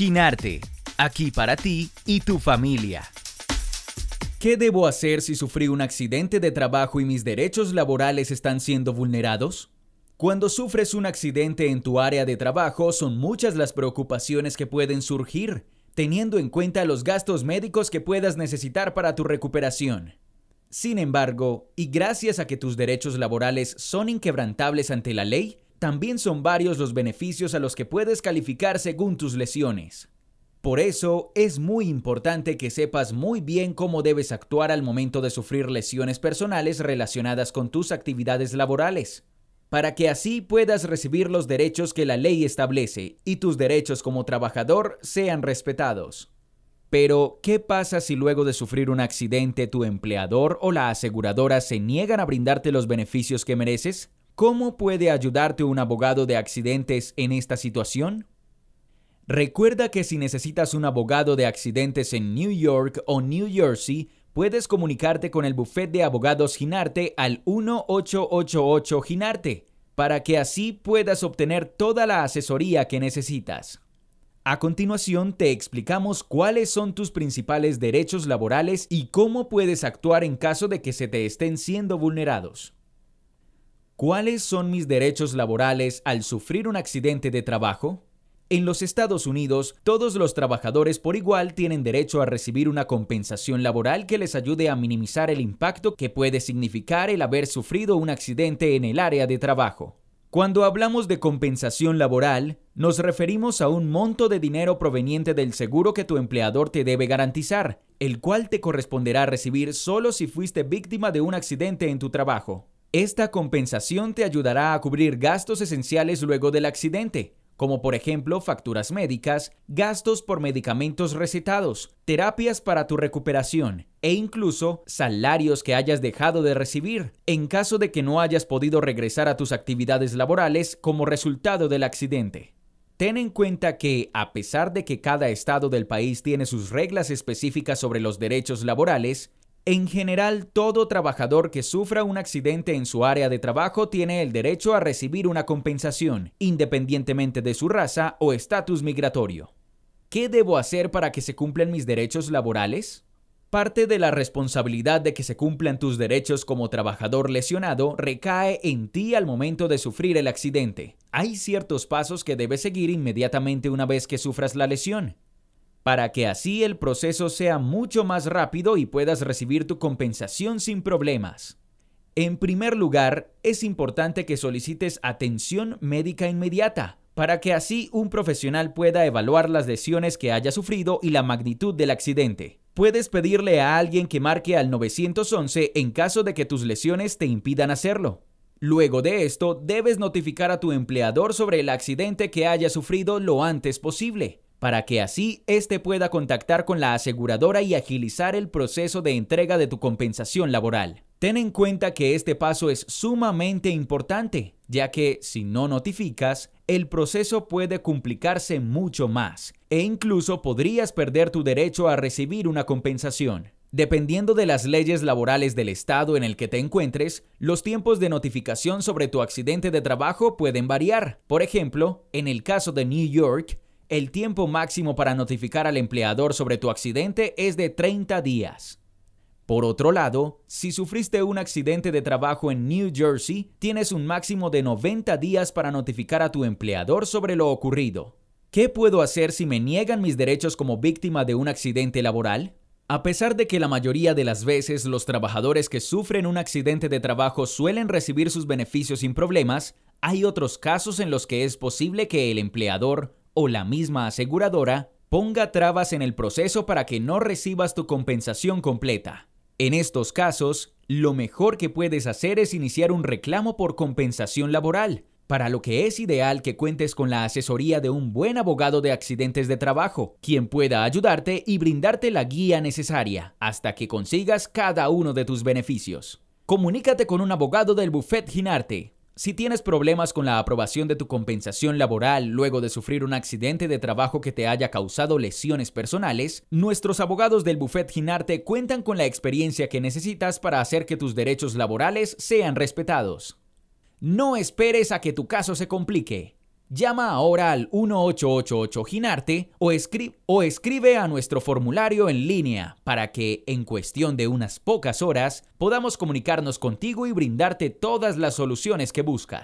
Ginarte, aquí para ti y tu familia. ¿Qué debo hacer si sufrí un accidente de trabajo y mis derechos laborales están siendo vulnerados? Cuando sufres un accidente en tu área de trabajo son muchas las preocupaciones que pueden surgir, teniendo en cuenta los gastos médicos que puedas necesitar para tu recuperación. Sin embargo, y gracias a que tus derechos laborales son inquebrantables ante la ley, también son varios los beneficios a los que puedes calificar según tus lesiones. Por eso es muy importante que sepas muy bien cómo debes actuar al momento de sufrir lesiones personales relacionadas con tus actividades laborales, para que así puedas recibir los derechos que la ley establece y tus derechos como trabajador sean respetados. Pero, ¿qué pasa si luego de sufrir un accidente tu empleador o la aseguradora se niegan a brindarte los beneficios que mereces? ¿Cómo puede ayudarte un abogado de accidentes en esta situación? Recuerda que si necesitas un abogado de accidentes en New York o New Jersey, puedes comunicarte con el bufete de abogados Ginarte al 1888 Ginarte, para que así puedas obtener toda la asesoría que necesitas. A continuación te explicamos cuáles son tus principales derechos laborales y cómo puedes actuar en caso de que se te estén siendo vulnerados. ¿Cuáles son mis derechos laborales al sufrir un accidente de trabajo? En los Estados Unidos, todos los trabajadores por igual tienen derecho a recibir una compensación laboral que les ayude a minimizar el impacto que puede significar el haber sufrido un accidente en el área de trabajo. Cuando hablamos de compensación laboral, nos referimos a un monto de dinero proveniente del seguro que tu empleador te debe garantizar, el cual te corresponderá recibir solo si fuiste víctima de un accidente en tu trabajo. Esta compensación te ayudará a cubrir gastos esenciales luego del accidente, como por ejemplo facturas médicas, gastos por medicamentos recetados, terapias para tu recuperación e incluso salarios que hayas dejado de recibir en caso de que no hayas podido regresar a tus actividades laborales como resultado del accidente. Ten en cuenta que, a pesar de que cada estado del país tiene sus reglas específicas sobre los derechos laborales, en general, todo trabajador que sufra un accidente en su área de trabajo tiene el derecho a recibir una compensación, independientemente de su raza o estatus migratorio. ¿Qué debo hacer para que se cumplan mis derechos laborales? Parte de la responsabilidad de que se cumplan tus derechos como trabajador lesionado recae en ti al momento de sufrir el accidente. Hay ciertos pasos que debes seguir inmediatamente una vez que sufras la lesión para que así el proceso sea mucho más rápido y puedas recibir tu compensación sin problemas. En primer lugar, es importante que solicites atención médica inmediata, para que así un profesional pueda evaluar las lesiones que haya sufrido y la magnitud del accidente. Puedes pedirle a alguien que marque al 911 en caso de que tus lesiones te impidan hacerlo. Luego de esto, debes notificar a tu empleador sobre el accidente que haya sufrido lo antes posible para que así éste pueda contactar con la aseguradora y agilizar el proceso de entrega de tu compensación laboral. Ten en cuenta que este paso es sumamente importante, ya que si no notificas, el proceso puede complicarse mucho más e incluso podrías perder tu derecho a recibir una compensación. Dependiendo de las leyes laborales del estado en el que te encuentres, los tiempos de notificación sobre tu accidente de trabajo pueden variar. Por ejemplo, en el caso de New York, el tiempo máximo para notificar al empleador sobre tu accidente es de 30 días. Por otro lado, si sufriste un accidente de trabajo en New Jersey, tienes un máximo de 90 días para notificar a tu empleador sobre lo ocurrido. ¿Qué puedo hacer si me niegan mis derechos como víctima de un accidente laboral? A pesar de que la mayoría de las veces los trabajadores que sufren un accidente de trabajo suelen recibir sus beneficios sin problemas, hay otros casos en los que es posible que el empleador o la misma aseguradora ponga trabas en el proceso para que no recibas tu compensación completa. En estos casos, lo mejor que puedes hacer es iniciar un reclamo por compensación laboral, para lo que es ideal que cuentes con la asesoría de un buen abogado de accidentes de trabajo, quien pueda ayudarte y brindarte la guía necesaria hasta que consigas cada uno de tus beneficios. Comunícate con un abogado del Buffet Ginarte si tienes problemas con la aprobación de tu compensación laboral luego de sufrir un accidente de trabajo que te haya causado lesiones personales, nuestros abogados del Buffet Ginarte cuentan con la experiencia que necesitas para hacer que tus derechos laborales sean respetados. No esperes a que tu caso se complique. Llama ahora al 1888 Ginarte o, o escribe a nuestro formulario en línea para que, en cuestión de unas pocas horas, podamos comunicarnos contigo y brindarte todas las soluciones que buscas.